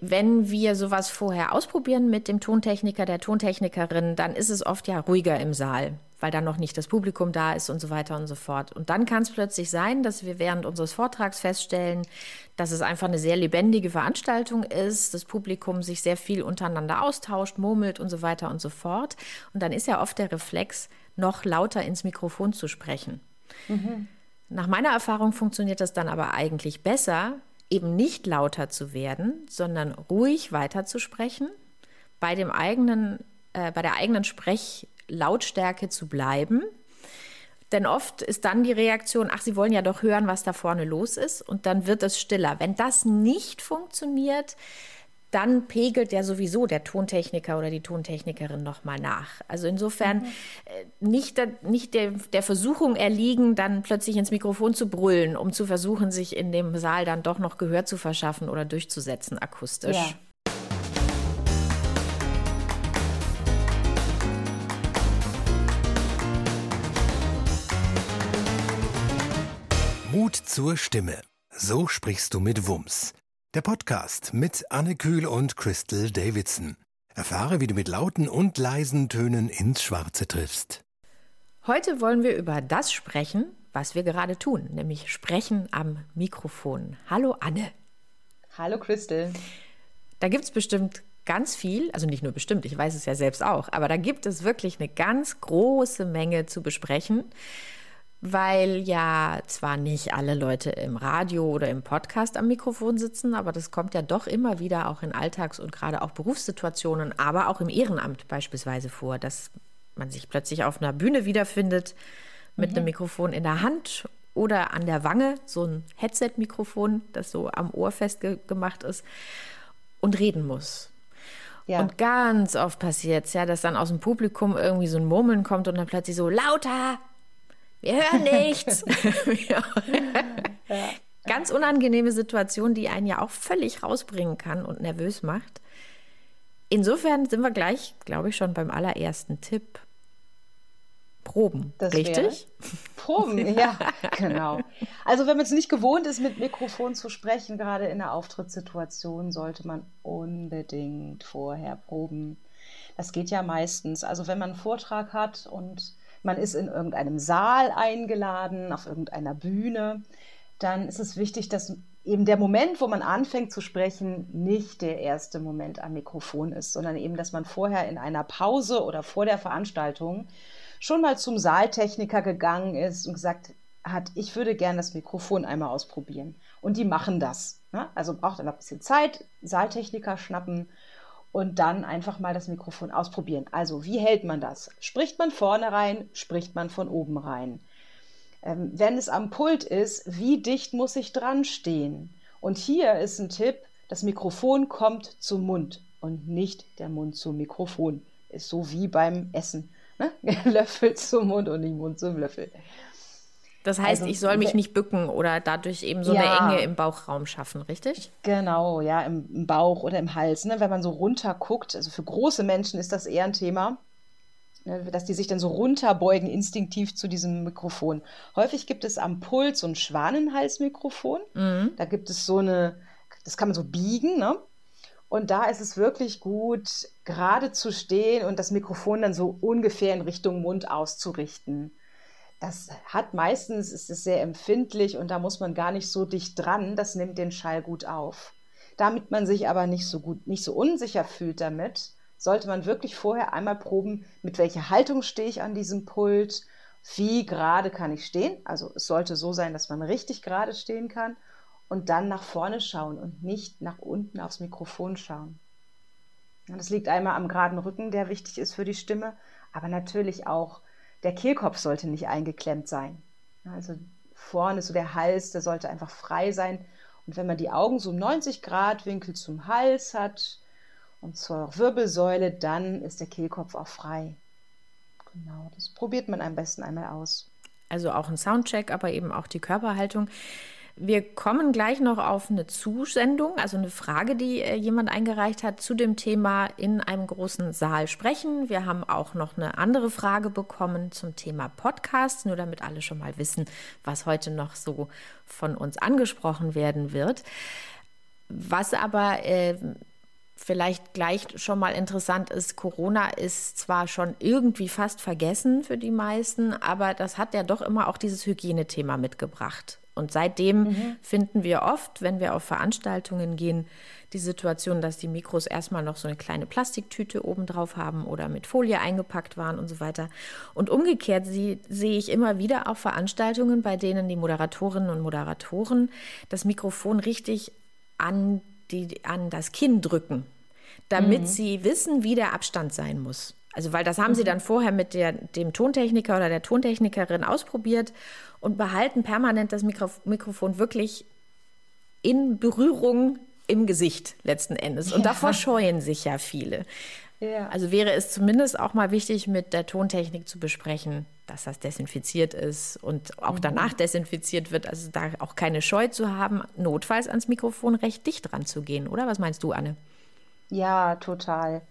Wenn wir sowas vorher ausprobieren mit dem Tontechniker, der Tontechnikerin, dann ist es oft ja ruhiger im Saal, weil dann noch nicht das Publikum da ist und so weiter und so fort. Und dann kann es plötzlich sein, dass wir während unseres Vortrags feststellen, dass es einfach eine sehr lebendige Veranstaltung ist, das Publikum sich sehr viel untereinander austauscht, murmelt und so weiter und so fort. Und dann ist ja oft der Reflex, noch lauter ins Mikrofon zu sprechen. Mhm. Nach meiner Erfahrung funktioniert das dann aber eigentlich besser, eben nicht lauter zu werden, sondern ruhig weiterzusprechen, bei dem eigenen, äh, bei der eigenen Sprechlautstärke zu bleiben. Denn oft ist dann die Reaktion, ach, Sie wollen ja doch hören, was da vorne los ist, und dann wird es stiller. Wenn das nicht funktioniert, dann pegelt ja sowieso der Tontechniker oder die Tontechnikerin nochmal nach. Also insofern mhm. Äh, nicht, der, nicht der, der Versuchung erliegen, dann plötzlich ins Mikrofon zu brüllen, um zu versuchen, sich in dem Saal dann doch noch Gehör zu verschaffen oder durchzusetzen akustisch. Ja. Mut zur Stimme. So sprichst du mit Wumms. Der Podcast mit Anne Kühl und Crystal Davidson. Erfahre, wie du mit lauten und leisen Tönen ins Schwarze triffst. Heute wollen wir über das sprechen, was wir gerade tun, nämlich sprechen am Mikrofon. Hallo Anne. Hallo Crystal. Da gibt es bestimmt ganz viel, also nicht nur bestimmt, ich weiß es ja selbst auch, aber da gibt es wirklich eine ganz große Menge zu besprechen weil ja zwar nicht alle Leute im Radio oder im Podcast am Mikrofon sitzen, aber das kommt ja doch immer wieder auch in Alltags- und gerade auch Berufssituationen, aber auch im Ehrenamt beispielsweise vor, dass man sich plötzlich auf einer Bühne wiederfindet mit mhm. einem Mikrofon in der Hand oder an der Wange, so ein Headset-Mikrofon, das so am Ohr festgemacht ist und reden muss. Ja. Und ganz oft passiert es ja, dass dann aus dem Publikum irgendwie so ein Murmeln kommt und dann plötzlich so lauter, wir hören nichts. ja. Ganz unangenehme Situation, die einen ja auch völlig rausbringen kann und nervös macht. Insofern sind wir gleich, glaube ich, schon beim allerersten Tipp. Proben, das richtig? Proben, ja, genau. Also wenn man es nicht gewohnt ist, mit Mikrofon zu sprechen, gerade in einer Auftrittssituation, sollte man unbedingt vorher proben. Das geht ja meistens. Also wenn man einen Vortrag hat und man ist in irgendeinem Saal eingeladen, auf irgendeiner Bühne, dann ist es wichtig, dass eben der Moment, wo man anfängt zu sprechen, nicht der erste Moment am Mikrofon ist, sondern eben, dass man vorher in einer Pause oder vor der Veranstaltung schon mal zum Saaltechniker gegangen ist und gesagt hat, ich würde gerne das Mikrofon einmal ausprobieren. Und die machen das. Ne? Also braucht einfach ein bisschen Zeit, Saaltechniker schnappen und dann einfach mal das Mikrofon ausprobieren. Also, wie hält man das? Spricht man vorne rein, spricht man von oben rein? Ähm, wenn es am Pult ist, wie dicht muss ich dran stehen? Und hier ist ein Tipp, das Mikrofon kommt zum Mund und nicht der Mund zum Mikrofon. Ist so wie beim Essen. Ne? Löffel zum Mund und nicht Mund zum Löffel. Das heißt, also, ich soll mich nicht bücken oder dadurch eben so ja, eine Enge im Bauchraum schaffen, richtig? Genau, ja, im, im Bauch oder im Hals. Ne? Wenn man so runter guckt, also für große Menschen ist das eher ein Thema, ne? dass die sich dann so runterbeugen, instinktiv zu diesem Mikrofon. Häufig gibt es am Puls so ein Schwanenhalsmikrofon. Mhm. Da gibt es so eine, das kann man so biegen, ne? Und da ist es wirklich gut, gerade zu stehen und das Mikrofon dann so ungefähr in Richtung Mund auszurichten das hat meistens, ist es sehr empfindlich und da muss man gar nicht so dicht dran, das nimmt den Schall gut auf. Damit man sich aber nicht so gut, nicht so unsicher fühlt damit, sollte man wirklich vorher einmal proben, mit welcher Haltung stehe ich an diesem Pult, wie gerade kann ich stehen. Also es sollte so sein, dass man richtig gerade stehen kann und dann nach vorne schauen und nicht nach unten aufs Mikrofon schauen. Das liegt einmal am geraden Rücken, der wichtig ist für die Stimme, aber natürlich auch der Kehlkopf sollte nicht eingeklemmt sein. Also vorne so der Hals, der sollte einfach frei sein. Und wenn man die Augen so 90 Grad Winkel zum Hals hat und zur Wirbelsäule, dann ist der Kehlkopf auch frei. Genau, das probiert man am besten einmal aus. Also auch ein Soundcheck, aber eben auch die Körperhaltung. Wir kommen gleich noch auf eine Zusendung, also eine Frage, die äh, jemand eingereicht hat zu dem Thema in einem großen Saal sprechen. Wir haben auch noch eine andere Frage bekommen zum Thema Podcast, nur damit alle schon mal wissen, was heute noch so von uns angesprochen werden wird. Was aber äh, vielleicht gleich schon mal interessant ist, Corona ist zwar schon irgendwie fast vergessen für die meisten, aber das hat ja doch immer auch dieses Hygienethema mitgebracht. Und seitdem mhm. finden wir oft, wenn wir auf Veranstaltungen gehen, die Situation, dass die Mikros erstmal noch so eine kleine Plastiktüte oben drauf haben oder mit Folie eingepackt waren und so weiter. Und umgekehrt sie, sehe ich immer wieder auch Veranstaltungen, bei denen die Moderatorinnen und Moderatoren das Mikrofon richtig an, die, an das Kinn drücken, damit mhm. sie wissen, wie der Abstand sein muss. Also, weil das haben mhm. sie dann vorher mit der, dem Tontechniker oder der Tontechnikerin ausprobiert und behalten permanent das Mikro Mikrofon wirklich in Berührung im Gesicht letzten Endes. Und ja. davor scheuen sich ja viele. Ja. Also wäre es zumindest auch mal wichtig, mit der Tontechnik zu besprechen, dass das desinfiziert ist und auch mhm. danach desinfiziert wird. Also da auch keine Scheu zu haben, notfalls ans Mikrofon recht dicht dran zu gehen, oder? Was meinst du, Anne? Ja, total.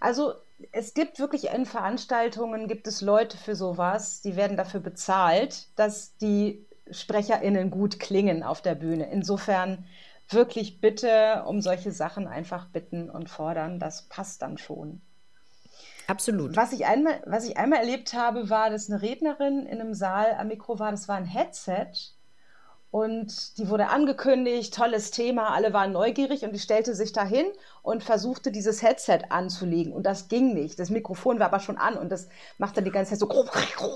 Also es gibt wirklich in Veranstaltungen, gibt es Leute für sowas, die werden dafür bezahlt, dass die SprecherInnen gut klingen auf der Bühne. Insofern wirklich bitte um solche Sachen einfach bitten und fordern. Das passt dann schon. Absolut. Was ich einmal, was ich einmal erlebt habe, war, dass eine Rednerin in einem Saal am Mikro war. Das war ein Headset und die wurde angekündigt, tolles Thema, alle waren neugierig und die stellte sich dahin und versuchte dieses Headset anzulegen und das ging nicht. Das Mikrofon war aber schon an und das machte die ganze Zeit so,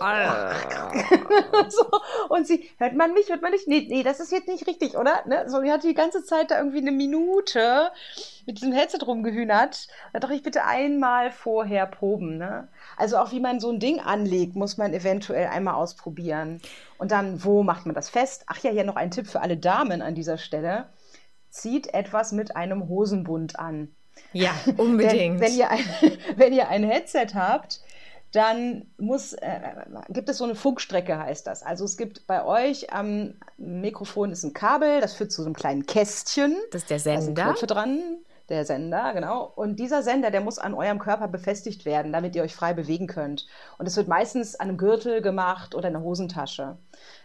ah. so und sie hört man mich, hört man nicht? Nee, nee, das ist jetzt nicht richtig, oder? Ne? So, die hatte die ganze Zeit da irgendwie eine Minute mit diesem Headset rumgehühnert. Da dachte ich bitte einmal vorher proben, ne? Also auch wie man so ein Ding anlegt, muss man eventuell einmal ausprobieren. Und dann, wo macht man das fest? Ach ja, hier noch ein Tipp für alle Damen an dieser Stelle. Zieht etwas mit einem Hosenbund an. Ja, unbedingt. wenn, ihr ein, wenn ihr ein Headset habt, dann muss, äh, gibt es so eine Funkstrecke, heißt das. Also es gibt bei euch am Mikrofon ist ein Kabel, das führt zu so einem kleinen Kästchen. Das ist der Sender. Da sind dran der Sender, genau. Und dieser Sender, der muss an eurem Körper befestigt werden, damit ihr euch frei bewegen könnt. Und es wird meistens an einem Gürtel gemacht oder in einer Hosentasche.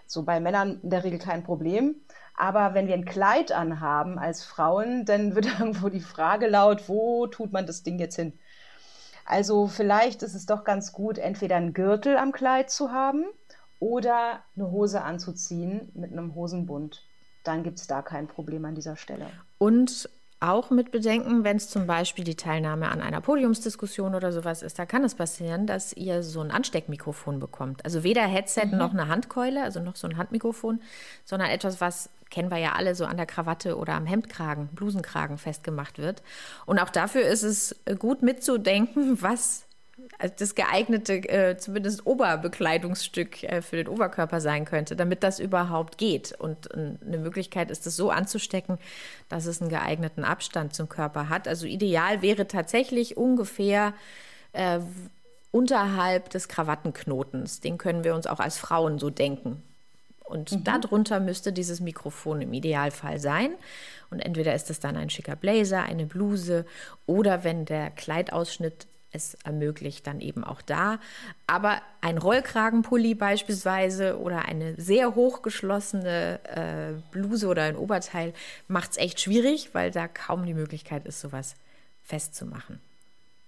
So bei Männern in der Regel kein Problem. Aber wenn wir ein Kleid anhaben als Frauen, dann wird irgendwo die Frage laut, wo tut man das Ding jetzt hin? Also vielleicht ist es doch ganz gut, entweder einen Gürtel am Kleid zu haben oder eine Hose anzuziehen mit einem Hosenbund. Dann gibt es da kein Problem an dieser Stelle. Und auch mit bedenken, wenn es zum Beispiel die Teilnahme an einer Podiumsdiskussion oder sowas ist, da kann es passieren, dass ihr so ein Ansteckmikrofon bekommt. Also weder Headset mhm. noch eine Handkeule, also noch so ein Handmikrofon, sondern etwas, was kennen wir ja alle so an der Krawatte oder am Hemdkragen, Blusenkragen festgemacht wird. Und auch dafür ist es gut mitzudenken, was das geeignete, äh, zumindest Oberbekleidungsstück äh, für den Oberkörper sein könnte, damit das überhaupt geht. Und äh, eine Möglichkeit ist es so anzustecken, dass es einen geeigneten Abstand zum Körper hat. Also ideal wäre tatsächlich ungefähr äh, unterhalb des Krawattenknotens. Den können wir uns auch als Frauen so denken. Und mhm. darunter müsste dieses Mikrofon im Idealfall sein. Und entweder ist es dann ein schicker Blazer, eine Bluse oder wenn der Kleidausschnitt es ermöglicht dann eben auch da. Aber ein Rollkragenpulli beispielsweise oder eine sehr hochgeschlossene äh, Bluse oder ein Oberteil macht es echt schwierig, weil da kaum die Möglichkeit ist, sowas festzumachen.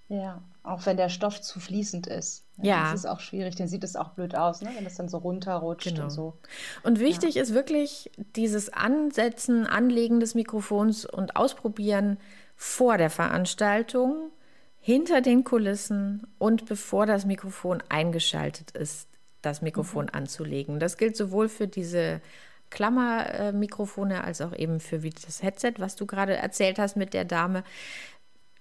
Ja, auch wenn der Stoff zu fließend ist. Ja. Das ist auch schwierig, dann sieht es auch blöd aus, ne? wenn das dann so runterrutscht genau. und so. Und wichtig ja. ist wirklich dieses Ansetzen, Anlegen des Mikrofons und Ausprobieren vor der Veranstaltung hinter den Kulissen und bevor das Mikrofon eingeschaltet ist, das Mikrofon mhm. anzulegen. Das gilt sowohl für diese Klammermikrofone als auch eben für das Headset, was du gerade erzählt hast mit der Dame.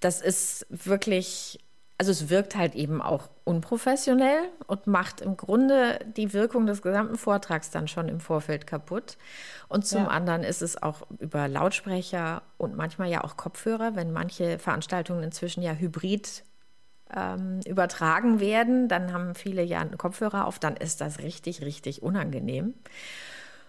Das ist wirklich also es wirkt halt eben auch unprofessionell und macht im Grunde die Wirkung des gesamten Vortrags dann schon im Vorfeld kaputt. Und zum ja. anderen ist es auch über Lautsprecher und manchmal ja auch Kopfhörer, wenn manche Veranstaltungen inzwischen ja hybrid ähm, übertragen werden, dann haben viele ja Kopfhörer auf, dann ist das richtig, richtig unangenehm.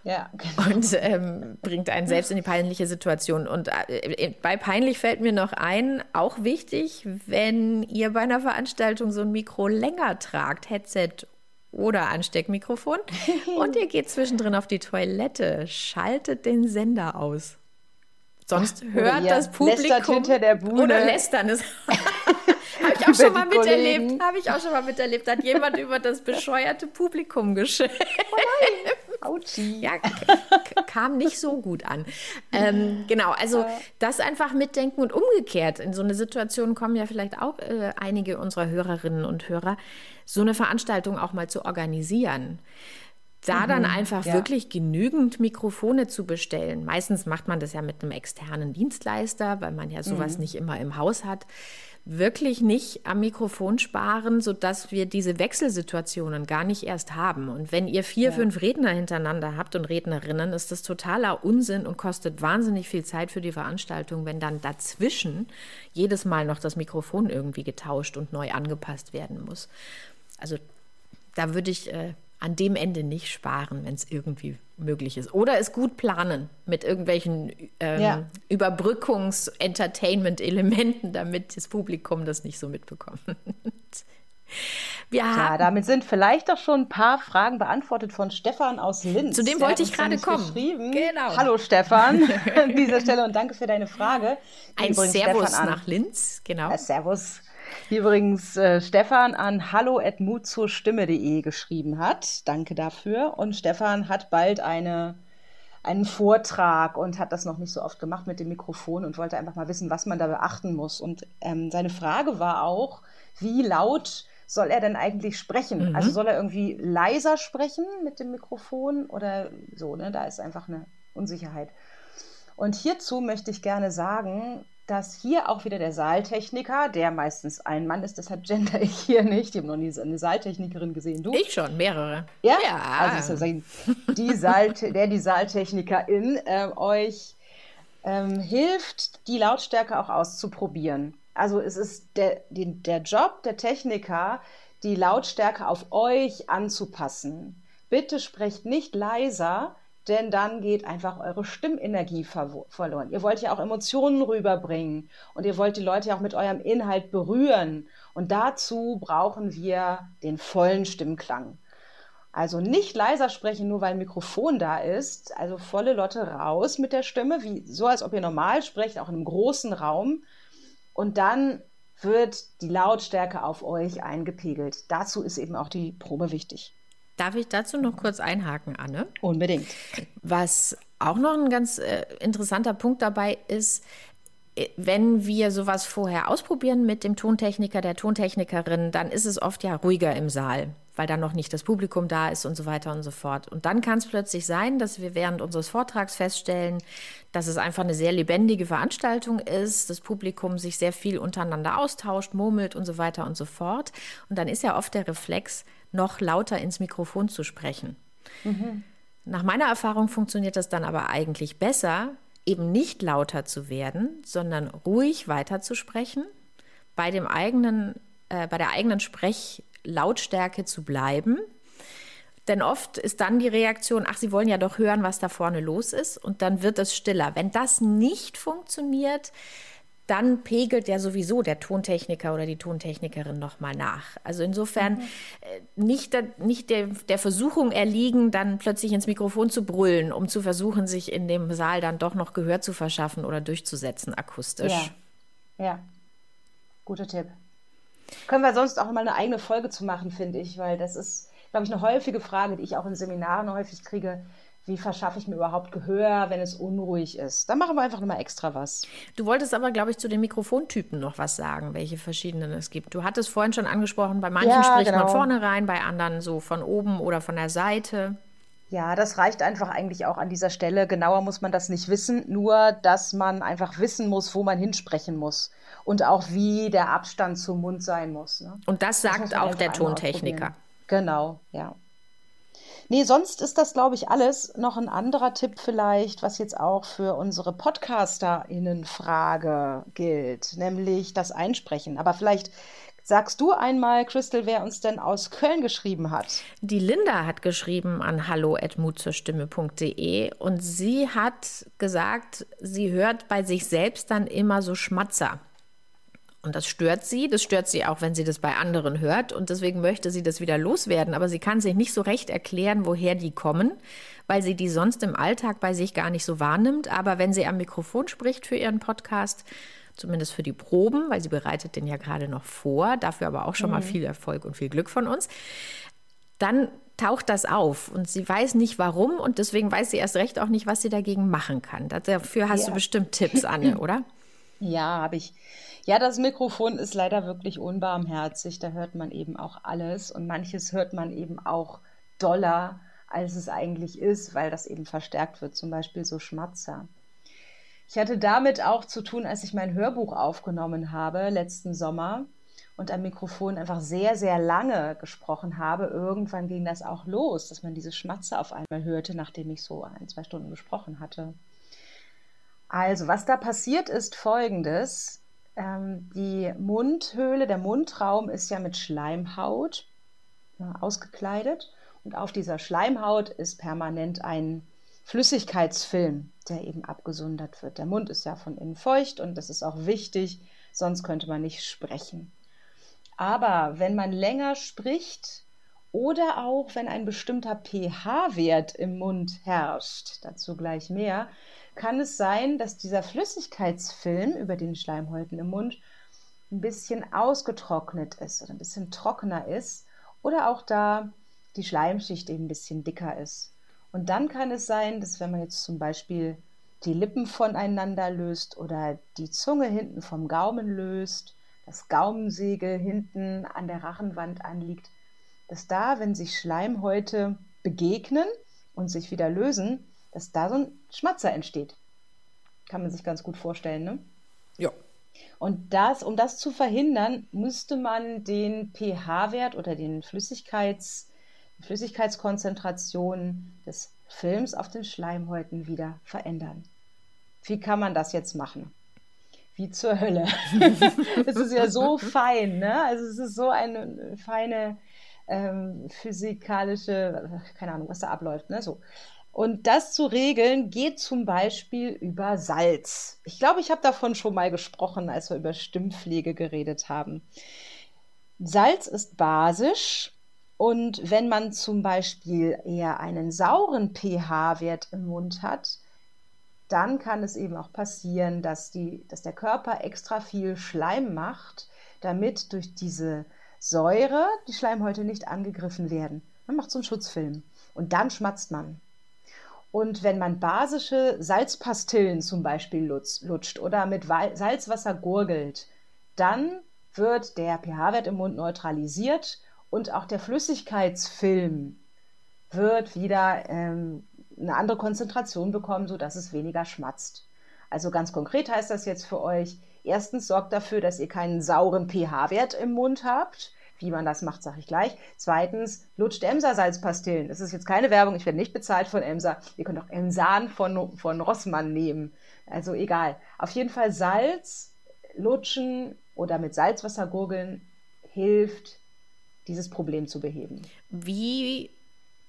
Ja, genau. Und ähm, bringt einen selbst in die peinliche Situation. Und äh, bei peinlich fällt mir noch ein, auch wichtig, wenn ihr bei einer Veranstaltung so ein Mikro länger tragt, Headset oder Ansteckmikrofon, und ihr geht zwischendrin auf die Toilette, schaltet den Sender aus. Sonst hört das Publikum hinter der Bühne. oder lästern es. Habe ich auch schon mal miterlebt. Habe ich auch schon mal miterlebt. Hat jemand über das bescheuerte Publikum geschrieben. Oh nein. Autschi. Ja, kam nicht so gut an. Ähm, genau, also das einfach mitdenken und umgekehrt. In so eine Situation kommen ja vielleicht auch äh, einige unserer Hörerinnen und Hörer, so eine Veranstaltung auch mal zu organisieren da mhm, dann einfach ja. wirklich genügend Mikrofone zu bestellen. Meistens macht man das ja mit einem externen Dienstleister, weil man ja sowas mhm. nicht immer im Haus hat. Wirklich nicht am Mikrofon sparen, sodass wir diese Wechselsituationen gar nicht erst haben. Und wenn ihr vier, ja. fünf Redner hintereinander habt und Rednerinnen, ist das totaler Unsinn und kostet wahnsinnig viel Zeit für die Veranstaltung, wenn dann dazwischen jedes Mal noch das Mikrofon irgendwie getauscht und neu angepasst werden muss. Also da würde ich äh, an dem Ende nicht sparen, wenn es irgendwie möglich ist. Oder es gut planen mit irgendwelchen ähm, ja. Überbrückungs-Entertainment-Elementen, damit das Publikum das nicht so mitbekommt. Wir ja, damit sind vielleicht doch schon ein paar Fragen beantwortet von Stefan aus Linz. Zu dem wollte ich gerade kommen. Genau. Hallo Stefan an dieser Stelle und danke für deine Frage. Ein Servus nach Linz, genau. Ja, servus übrigens äh, Stefan an hallo.mutzustimme.de geschrieben hat. Danke dafür. Und Stefan hat bald eine, einen Vortrag und hat das noch nicht so oft gemacht mit dem Mikrofon und wollte einfach mal wissen, was man da beachten muss. Und ähm, seine Frage war auch, wie laut soll er denn eigentlich sprechen? Mhm. Also soll er irgendwie leiser sprechen mit dem Mikrofon oder so, ne? Da ist einfach eine Unsicherheit. Und hierzu möchte ich gerne sagen, dass hier auch wieder der Saaltechniker, der meistens ein Mann ist, deshalb gender ich hier nicht. Ich habe noch nie eine Saaltechnikerin gesehen. Du? Ich schon, mehrere. Ja, ja. also die Saal, der die Saaltechnikerin äh, euch ähm, hilft, die Lautstärke auch auszuprobieren. Also es ist der, die, der Job der Techniker, die Lautstärke auf euch anzupassen. Bitte sprecht nicht leiser, denn dann geht einfach eure Stimmenergie ver verloren. Ihr wollt ja auch Emotionen rüberbringen und ihr wollt die Leute ja auch mit eurem Inhalt berühren. Und dazu brauchen wir den vollen Stimmklang. Also nicht leiser sprechen, nur weil ein Mikrofon da ist. Also volle Lotte raus mit der Stimme, wie, so als ob ihr normal sprecht, auch in einem großen Raum. Und dann wird die Lautstärke auf euch eingepegelt. Dazu ist eben auch die Probe wichtig. Darf ich dazu noch kurz einhaken, Anne? Unbedingt. Was auch noch ein ganz äh, interessanter Punkt dabei ist, wenn wir sowas vorher ausprobieren mit dem Tontechniker, der Tontechnikerin, dann ist es oft ja ruhiger im Saal, weil dann noch nicht das Publikum da ist und so weiter und so fort. Und dann kann es plötzlich sein, dass wir während unseres Vortrags feststellen, dass es einfach eine sehr lebendige Veranstaltung ist, das Publikum sich sehr viel untereinander austauscht, murmelt und so weiter und so fort. Und dann ist ja oft der Reflex, noch lauter ins Mikrofon zu sprechen. Mhm. Nach meiner Erfahrung funktioniert das dann aber eigentlich besser, eben nicht lauter zu werden, sondern ruhig weiter zu sprechen, bei, dem eigenen, äh, bei der eigenen Sprechlautstärke zu bleiben. Denn oft ist dann die Reaktion, ach, Sie wollen ja doch hören, was da vorne los ist, und dann wird es stiller. Wenn das nicht funktioniert, dann pegelt ja sowieso der Tontechniker oder die Tontechnikerin nochmal nach. Also insofern mhm. Äh, nicht, der, nicht der, der Versuchung erliegen, dann plötzlich ins Mikrofon zu brüllen, um zu versuchen, sich in dem Saal dann doch noch Gehör zu verschaffen oder durchzusetzen akustisch. Ja, ja. guter Tipp. Können wir sonst auch mal eine eigene Folge zu machen, finde ich, weil das ist, glaube ich, eine häufige Frage, die ich auch in Seminaren häufig kriege wie verschaffe ich mir überhaupt Gehör, wenn es unruhig ist. Da machen wir einfach nochmal extra was. Du wolltest aber, glaube ich, zu den Mikrofontypen noch was sagen, welche verschiedenen es gibt. Du hattest vorhin schon angesprochen, bei manchen ja, spricht genau. man vorne rein, bei anderen so von oben oder von der Seite. Ja, das reicht einfach eigentlich auch an dieser Stelle. Genauer muss man das nicht wissen, nur dass man einfach wissen muss, wo man hinsprechen muss und auch wie der Abstand zum Mund sein muss. Ne? Und das sagt das auch der Tontechniker. Genau, ja. Nee, sonst ist das, glaube ich, alles. Noch ein anderer Tipp vielleicht, was jetzt auch für unsere PodcasterInnen-Frage gilt, nämlich das Einsprechen. Aber vielleicht Sagst du einmal, Crystal, wer uns denn aus Köln geschrieben hat? Die Linda hat geschrieben an hallo.mutzurstimme.de und sie hat gesagt, sie hört bei sich selbst dann immer so Schmatzer. Und das stört sie. Das stört sie auch, wenn sie das bei anderen hört. Und deswegen möchte sie das wieder loswerden. Aber sie kann sich nicht so recht erklären, woher die kommen, weil sie die sonst im Alltag bei sich gar nicht so wahrnimmt. Aber wenn sie am Mikrofon spricht für ihren Podcast, zumindest für die Proben, weil sie bereitet den ja gerade noch vor, dafür aber auch schon mhm. mal viel Erfolg und viel Glück von uns, dann taucht das auf und sie weiß nicht warum und deswegen weiß sie erst recht auch nicht, was sie dagegen machen kann. Dafür hast ja. du bestimmt Tipps, Anne, oder? Ja, habe ich. Ja, das Mikrofon ist leider wirklich unbarmherzig. Da hört man eben auch alles und manches hört man eben auch doller, als es eigentlich ist, weil das eben verstärkt wird, zum Beispiel so Schmatzer. Ich hatte damit auch zu tun, als ich mein Hörbuch aufgenommen habe letzten Sommer und am Mikrofon einfach sehr, sehr lange gesprochen habe. Irgendwann ging das auch los, dass man diese Schmatzer auf einmal hörte, nachdem ich so ein, zwei Stunden gesprochen hatte. Also, was da passiert ist folgendes. Ähm, die Mundhöhle, der Mundraum ist ja mit Schleimhaut äh, ausgekleidet und auf dieser Schleimhaut ist permanent ein Flüssigkeitsfilm, der eben abgesondert wird. Der Mund ist ja von innen feucht und das ist auch wichtig, sonst könnte man nicht sprechen. Aber wenn man länger spricht oder auch wenn ein bestimmter pH-Wert im Mund herrscht, dazu gleich mehr, kann es sein, dass dieser Flüssigkeitsfilm über den Schleimhäuten im Mund ein bisschen ausgetrocknet ist oder ein bisschen trockener ist oder auch da die Schleimschicht eben ein bisschen dicker ist. Und dann kann es sein, dass wenn man jetzt zum Beispiel die Lippen voneinander löst oder die Zunge hinten vom Gaumen löst, das Gaumensegel hinten an der Rachenwand anliegt, dass da, wenn sich Schleimhäute begegnen und sich wieder lösen, dass da so ein Schmatzer entsteht. Kann man sich ganz gut vorstellen, ne? Ja. Und das, um das zu verhindern, müsste man den pH-Wert oder den Flüssigkeits, Flüssigkeitskonzentration des Films auf den Schleimhäuten wieder verändern. Wie kann man das jetzt machen? Wie zur Hölle. es ist ja so fein, ne? Also es ist so eine feine ähm, physikalische, keine Ahnung, was da abläuft, ne? So. Und das zu regeln geht zum Beispiel über Salz. Ich glaube, ich habe davon schon mal gesprochen, als wir über Stimmpflege geredet haben. Salz ist basisch und wenn man zum Beispiel eher einen sauren pH-Wert im Mund hat, dann kann es eben auch passieren, dass, die, dass der Körper extra viel Schleim macht, damit durch diese Säure die Schleimhäute nicht angegriffen werden. Man macht so einen Schutzfilm und dann schmatzt man. Und wenn man basische Salzpastillen zum Beispiel lutscht oder mit Salzwasser gurgelt, dann wird der pH-Wert im Mund neutralisiert und auch der Flüssigkeitsfilm wird wieder ähm, eine andere Konzentration bekommen, sodass es weniger schmatzt. Also ganz konkret heißt das jetzt für euch, erstens sorgt dafür, dass ihr keinen sauren pH-Wert im Mund habt. Wie man das macht, sage ich gleich. Zweitens, lutscht Emsa-Salzpastillen. Das ist jetzt keine Werbung, ich werde nicht bezahlt von Emsa. Ihr könnt auch Emsan von, von Rossmann nehmen. Also egal. Auf jeden Fall Salz lutschen oder mit Salzwasser gurgeln hilft, dieses Problem zu beheben. Wie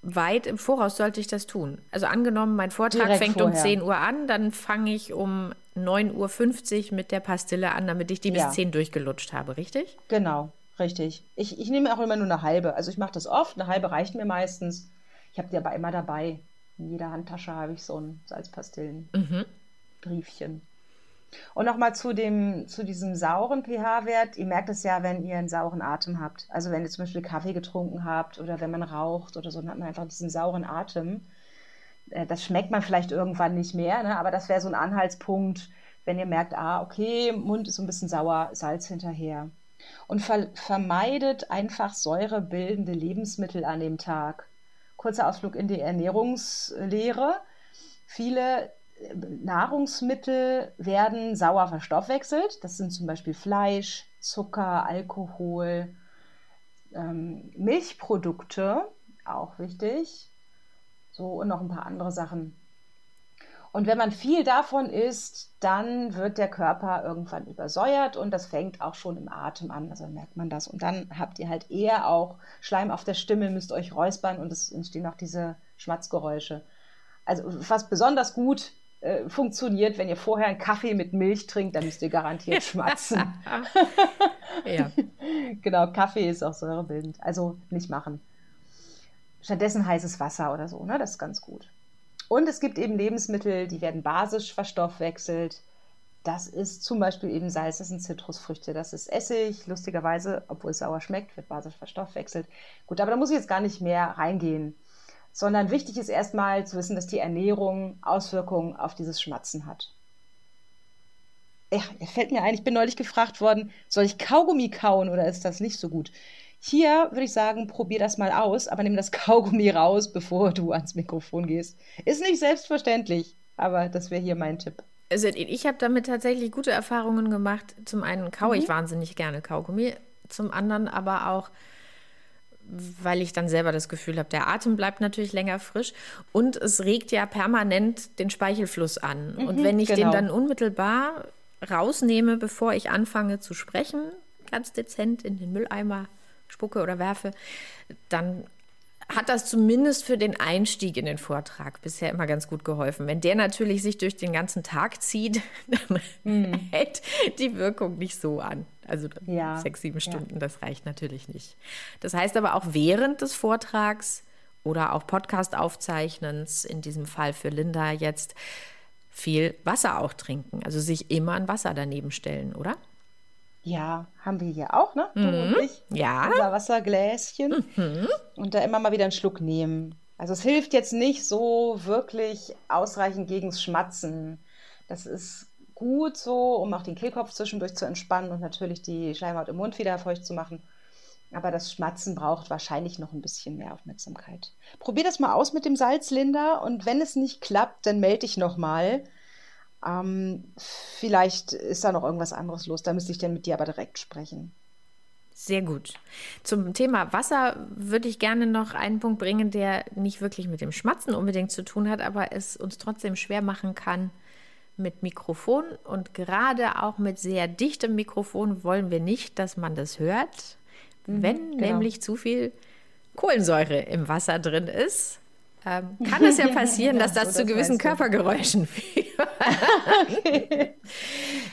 weit im Voraus sollte ich das tun? Also angenommen, mein Vortrag Direkt fängt vorher. um 10 Uhr an, dann fange ich um 9.50 Uhr mit der Pastille an, damit ich die bis ja. 10 durchgelutscht habe, richtig? Genau. Richtig. Ich, ich nehme auch immer nur eine halbe. Also ich mache das oft, eine halbe reicht mir meistens. Ich habe die aber immer dabei. In jeder Handtasche habe ich so ein Salzpastillen-Briefchen. Mhm. Und nochmal zu, zu diesem sauren pH-Wert. Ihr merkt es ja, wenn ihr einen sauren Atem habt. Also wenn ihr zum Beispiel Kaffee getrunken habt oder wenn man raucht oder so, dann hat man einfach diesen sauren Atem. Äh, das schmeckt man vielleicht irgendwann nicht mehr, ne? aber das wäre so ein Anhaltspunkt, wenn ihr merkt, ah, okay, Mund ist so ein bisschen sauer, Salz hinterher und ver vermeidet einfach säurebildende Lebensmittel an dem Tag. Kurzer Ausflug in die Ernährungslehre. Viele äh, Nahrungsmittel werden sauer verstoffwechselt. Das sind zum Beispiel Fleisch, Zucker, Alkohol, ähm, Milchprodukte, auch wichtig. So und noch ein paar andere Sachen. Und wenn man viel davon isst, dann wird der Körper irgendwann übersäuert und das fängt auch schon im Atem an. Also merkt man das. Und dann habt ihr halt eher auch Schleim auf der Stimme, müsst euch räuspern und es entstehen auch diese Schmatzgeräusche. Also was besonders gut äh, funktioniert, wenn ihr vorher einen Kaffee mit Milch trinkt, dann müsst ihr garantiert schmatzen. ja. genau, Kaffee ist auch säurebildend. Also nicht machen. Stattdessen heißes Wasser oder so, ne? Das ist ganz gut. Und es gibt eben Lebensmittel, die werden basisch verstoffwechselt. Das ist zum Beispiel eben Salz, das sind Zitrusfrüchte, das ist Essig. Lustigerweise, obwohl es sauer schmeckt, wird basisch verstoffwechselt. Gut, aber da muss ich jetzt gar nicht mehr reingehen. Sondern wichtig ist erstmal zu wissen, dass die Ernährung Auswirkungen auf dieses Schmatzen hat. Ja, fällt mir ein, ich bin neulich gefragt worden, soll ich Kaugummi kauen oder ist das nicht so gut? Hier würde ich sagen, probier das mal aus, aber nimm das Kaugummi raus, bevor du ans Mikrofon gehst. Ist nicht selbstverständlich, aber das wäre hier mein Tipp. Also ich habe damit tatsächlich gute Erfahrungen gemacht. Zum einen kaue mhm. ich wahnsinnig gerne Kaugummi, zum anderen aber auch, weil ich dann selber das Gefühl habe, der Atem bleibt natürlich länger frisch und es regt ja permanent den Speichelfluss an. Mhm, und wenn ich genau. den dann unmittelbar rausnehme, bevor ich anfange zu sprechen, ganz dezent in den Mülleimer spucke oder werfe, dann hat das zumindest für den Einstieg in den Vortrag bisher immer ganz gut geholfen. Wenn der natürlich sich durch den ganzen Tag zieht, dann hm. hält die Wirkung nicht so an. Also ja. sechs, sieben Stunden, ja. das reicht natürlich nicht. Das heißt aber auch während des Vortrags oder auch Podcast-Aufzeichnens, in diesem Fall für Linda jetzt, viel Wasser auch trinken. Also sich immer ein Wasser daneben stellen, oder? Ja, haben wir hier auch, ne? Du mhm. und ich. Ja. Unser Wassergläschen. Mhm. Und da immer mal wieder einen Schluck nehmen. Also es hilft jetzt nicht so wirklich ausreichend gegens Schmatzen. Das ist gut so, um auch den Kehlkopf zwischendurch zu entspannen und natürlich die Schleimhaut im Mund wieder feucht zu machen. Aber das Schmatzen braucht wahrscheinlich noch ein bisschen mehr Aufmerksamkeit. Probier das mal aus mit dem Salzlinder und wenn es nicht klappt, dann melde dich nochmal. Ähm, vielleicht ist da noch irgendwas anderes los. Da müsste ich dann mit dir aber direkt sprechen. Sehr gut. Zum Thema Wasser würde ich gerne noch einen Punkt bringen, der nicht wirklich mit dem Schmatzen unbedingt zu tun hat, aber es uns trotzdem schwer machen kann mit Mikrofon. Und gerade auch mit sehr dichtem Mikrofon wollen wir nicht, dass man das hört. Mhm, Wenn genau. nämlich zu viel Kohlensäure im Wasser drin ist, ähm, kann es ja passieren, dass das, das zu gewissen Körpergeräuschen führt.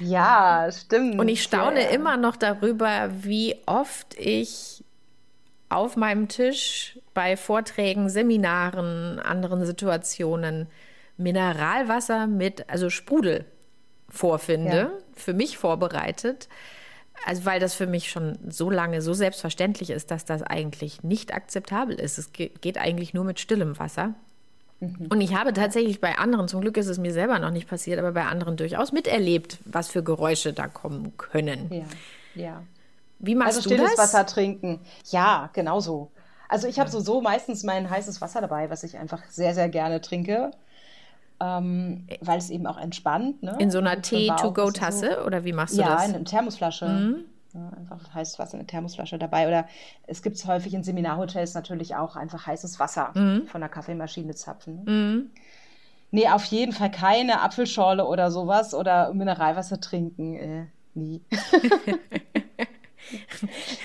ja, stimmt. Und ich staune ja. immer noch darüber, wie oft ich auf meinem Tisch bei Vorträgen, Seminaren, anderen Situationen Mineralwasser mit, also Sprudel vorfinde, ja. für mich vorbereitet. Also weil das für mich schon so lange so selbstverständlich ist, dass das eigentlich nicht akzeptabel ist. Es geht eigentlich nur mit stillem Wasser. Mhm. Und ich habe tatsächlich bei anderen, zum Glück ist es mir selber noch nicht passiert, aber bei anderen durchaus miterlebt, was für Geräusche da kommen können. Ja, ja. Wie machst also du stilles das? Wasser trinken. Ja, genau so. Also ich habe ja. so, meistens mein heißes Wasser dabei, was ich einfach sehr, sehr gerne trinke. Ähm, weil es eben auch entspannt. Ne? In so einer Tee-to-go-Tasse so. oder wie machst du ja, das? Ja, in einer Thermosflasche. Mhm. Ja, einfach heißes Wasser in der Thermosflasche dabei. Oder es gibt es häufig in Seminarhotels natürlich auch einfach heißes Wasser mhm. von der Kaffeemaschine zapfen. Ne? Mhm. Nee, auf jeden Fall keine Apfelschorle oder sowas oder Mineralwasser trinken. Äh, nie.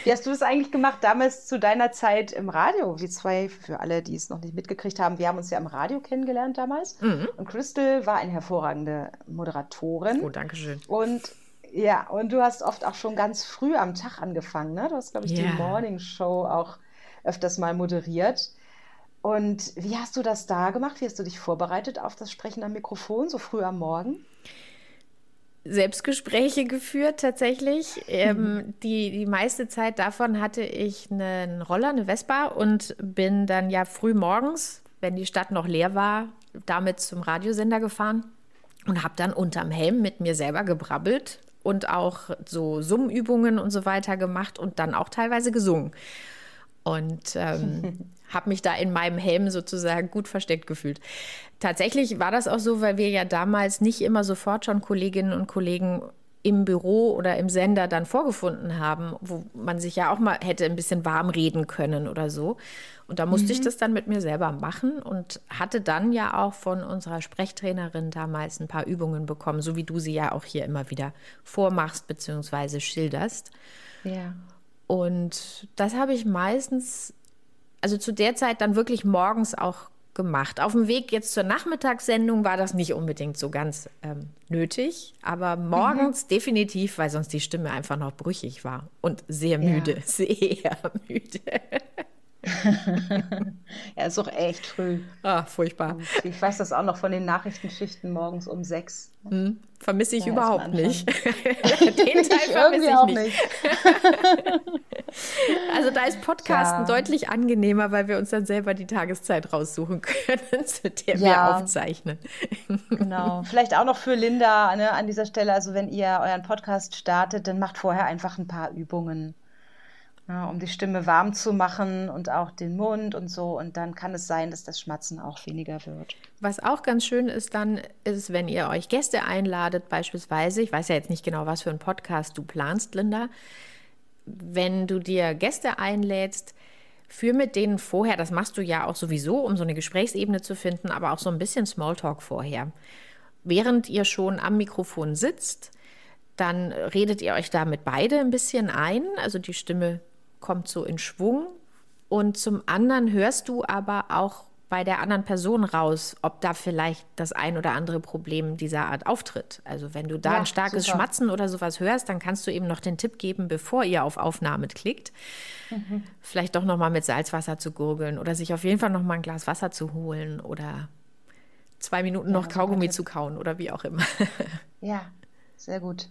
Wie hast du das eigentlich gemacht damals zu deiner Zeit im Radio? Wir zwei, für alle, die es noch nicht mitgekriegt haben, wir haben uns ja im Radio kennengelernt damals. Mhm. Und Crystal war eine hervorragende Moderatorin. Oh, danke schön. Und ja, und du hast oft auch schon ganz früh am Tag angefangen, ne? Du hast, glaube ich, yeah. die Morning Show auch öfters mal moderiert. Und wie hast du das da gemacht? Wie hast du dich vorbereitet auf das Sprechen am Mikrofon, so früh am Morgen? Selbstgespräche geführt tatsächlich. Ähm, mhm. die, die meiste Zeit davon hatte ich einen Roller, eine Vespa und bin dann ja früh morgens, wenn die Stadt noch leer war, damit zum Radiosender gefahren und habe dann unterm Helm mit mir selber gebrabbelt und auch so Summübungen und so weiter gemacht und dann auch teilweise gesungen. Und ähm, habe mich da in meinem Helm sozusagen gut versteckt gefühlt. Tatsächlich war das auch so, weil wir ja damals nicht immer sofort schon Kolleginnen und Kollegen im Büro oder im Sender dann vorgefunden haben, wo man sich ja auch mal hätte ein bisschen warm reden können oder so. Und da musste mhm. ich das dann mit mir selber machen und hatte dann ja auch von unserer Sprechtrainerin damals ein paar Übungen bekommen, so wie du sie ja auch hier immer wieder vormachst bzw. schilderst. Ja. Und das habe ich meistens, also zu der Zeit dann wirklich morgens auch gemacht. Auf dem Weg jetzt zur Nachmittagssendung war das nicht unbedingt so ganz ähm, nötig, aber morgens mhm. definitiv, weil sonst die Stimme einfach noch brüchig war und sehr müde, ja. sehr müde. Ja, ist doch echt früh. Ah, furchtbar. Ich weiß das auch noch von den Nachrichtenschichten morgens um sechs. Hm, vermisse ich ja, überhaupt nicht. den Teil vermisse ich nicht. nicht. also da ist Podcasten ja. deutlich angenehmer, weil wir uns dann selber die Tageszeit raussuchen können, zu der ja. wir aufzeichnen. genau. Vielleicht auch noch für Linda ne, an dieser Stelle, also wenn ihr euren Podcast startet, dann macht vorher einfach ein paar Übungen ja, um die Stimme warm zu machen und auch den Mund und so. Und dann kann es sein, dass das Schmatzen auch weniger wird. Was auch ganz schön ist dann, ist, wenn ihr euch Gäste einladet, beispielsweise, ich weiß ja jetzt nicht genau, was für einen Podcast du planst, Linda, wenn du dir Gäste einlädst, führ mit denen vorher, das machst du ja auch sowieso, um so eine Gesprächsebene zu finden, aber auch so ein bisschen Smalltalk vorher. Während ihr schon am Mikrofon sitzt, dann redet ihr euch damit beide ein bisschen ein, also die Stimme kommt so in Schwung. Und zum anderen hörst du aber auch bei der anderen Person raus, ob da vielleicht das ein oder andere Problem dieser Art auftritt. Also wenn du da ja, ein starkes super. Schmatzen oder sowas hörst, dann kannst du eben noch den Tipp geben, bevor ihr auf Aufnahme klickt, mhm. vielleicht doch noch mal mit Salzwasser zu gurgeln oder sich auf jeden Fall noch mal ein Glas Wasser zu holen oder zwei Minuten ja, noch Kaugummi zu kauen oder wie auch immer. Ja, sehr gut.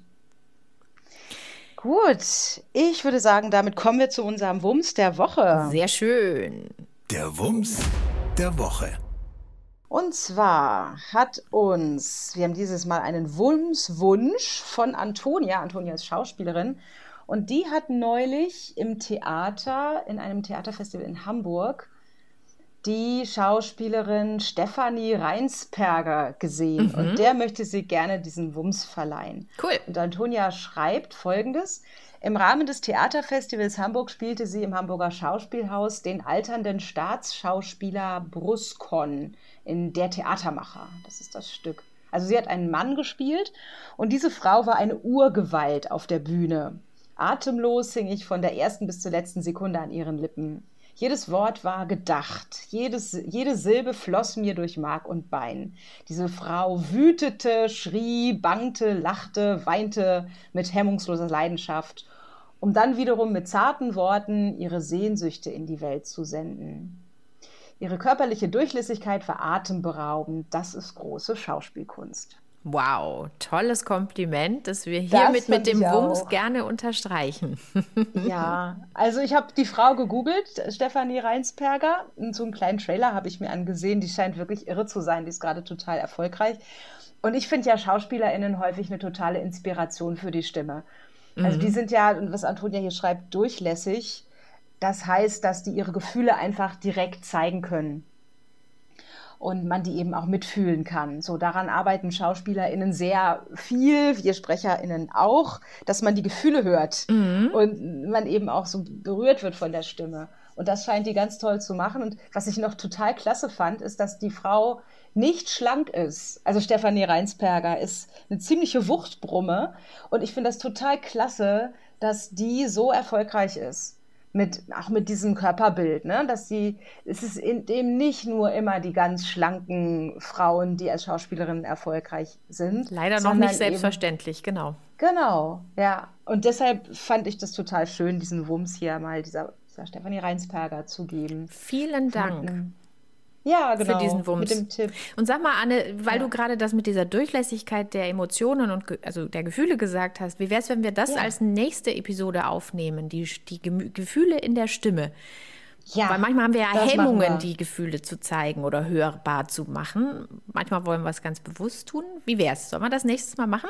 Gut, ich würde sagen, damit kommen wir zu unserem Wumms der Woche. Sehr schön. Der Wumms der Woche. Und zwar hat uns, wir haben dieses Mal einen Wumms-Wunsch von Antonia. Antonia ist Schauspielerin. Und die hat neulich im Theater, in einem Theaterfestival in Hamburg, die Schauspielerin Stefanie Reinsperger gesehen mhm. und der möchte sie gerne diesen Wumms verleihen. Cool. Und Antonia schreibt folgendes. Im Rahmen des Theaterfestivals Hamburg spielte sie im Hamburger Schauspielhaus den alternden Staatsschauspieler Bruskon in Der Theatermacher. Das ist das Stück. Also sie hat einen Mann gespielt und diese Frau war eine Urgewalt auf der Bühne. Atemlos hing ich von der ersten bis zur letzten Sekunde an ihren Lippen. Jedes Wort war gedacht, jedes, jede Silbe floss mir durch Mark und Bein. Diese Frau wütete, schrie, bangte, lachte, weinte mit hemmungsloser Leidenschaft, um dann wiederum mit zarten Worten ihre Sehnsüchte in die Welt zu senden. Ihre körperliche Durchlässigkeit war atemberaubend. Das ist große Schauspielkunst. Wow, tolles Kompliment, das wir hiermit das mit dem Wumms auch. gerne unterstreichen. Ja, also ich habe die Frau gegoogelt, Stefanie Reinsperger. Und so einen kleinen Trailer habe ich mir angesehen. Die scheint wirklich irre zu sein. Die ist gerade total erfolgreich. Und ich finde ja SchauspielerInnen häufig eine totale Inspiration für die Stimme. Also mhm. die sind ja, was Antonia hier schreibt, durchlässig. Das heißt, dass die ihre Gefühle einfach direkt zeigen können und man die eben auch mitfühlen kann. So daran arbeiten SchauspielerInnen sehr viel, wir SprecherInnen auch, dass man die Gefühle hört mhm. und man eben auch so berührt wird von der Stimme. Und das scheint die ganz toll zu machen. Und was ich noch total klasse fand, ist, dass die Frau nicht schlank ist. Also Stefanie Reinsperger ist eine ziemliche Wuchtbrumme. Und ich finde das total klasse, dass die so erfolgreich ist mit, auch mit diesem Körperbild, ne? dass sie, es ist eben nicht nur immer die ganz schlanken Frauen, die als Schauspielerinnen erfolgreich sind. Leider noch nicht selbstverständlich, eben, genau. Genau, ja. Und deshalb fand ich das total schön, diesen Wumms hier mal dieser, dieser Stefanie Reinsperger zu geben. Vielen Dank. Ja, genau. Für diesen Wumms. Mit dem Tipp. Und sag mal, Anne, weil ja. du gerade das mit dieser Durchlässigkeit der Emotionen und also der Gefühle gesagt hast, wie wäre es, wenn wir das ja. als nächste Episode aufnehmen, die, die Gefühle in der Stimme? Ja, Weil manchmal haben wir ja Hemmungen, wir. die Gefühle zu zeigen oder hörbar zu machen. Manchmal wollen wir es ganz bewusst tun. Wie wäre es? Sollen wir das nächstes Mal machen?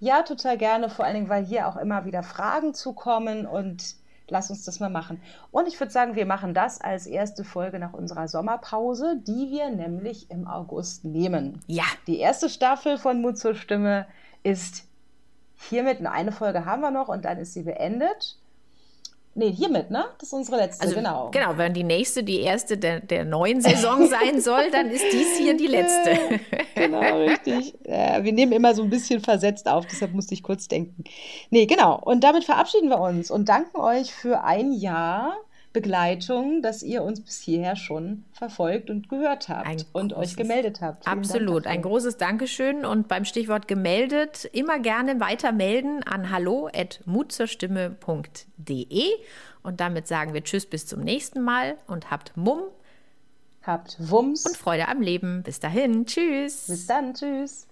Ja, total gerne. Vor allen Dingen, weil hier auch immer wieder Fragen zukommen und Lass uns das mal machen. Und ich würde sagen, wir machen das als erste Folge nach unserer Sommerpause, die wir nämlich im August nehmen. Ja. Die erste Staffel von Mut zur Stimme ist hiermit. Eine Folge haben wir noch und dann ist sie beendet. Nee, hiermit, ne? Das ist unsere letzte, also, genau. Genau, wenn die nächste die erste der, der neuen Saison sein soll, dann ist dies hier die letzte. genau, richtig. Ja, wir nehmen immer so ein bisschen versetzt auf, deshalb musste ich kurz denken. Nee, genau. Und damit verabschieden wir uns und danken euch für ein Jahr Begleitung, dass ihr uns bis hierher schon verfolgt und gehört habt Ein und großes- euch gemeldet habt. Vielen Absolut. Ein großes Dankeschön. Und beim Stichwort gemeldet, immer gerne weiter melden an hallo.mutzerstimme.de. Und damit sagen wir Tschüss bis zum nächsten Mal und habt Mumm Habt Wumms. und Freude am Leben. Bis dahin. Tschüss. Bis dann. Tschüss.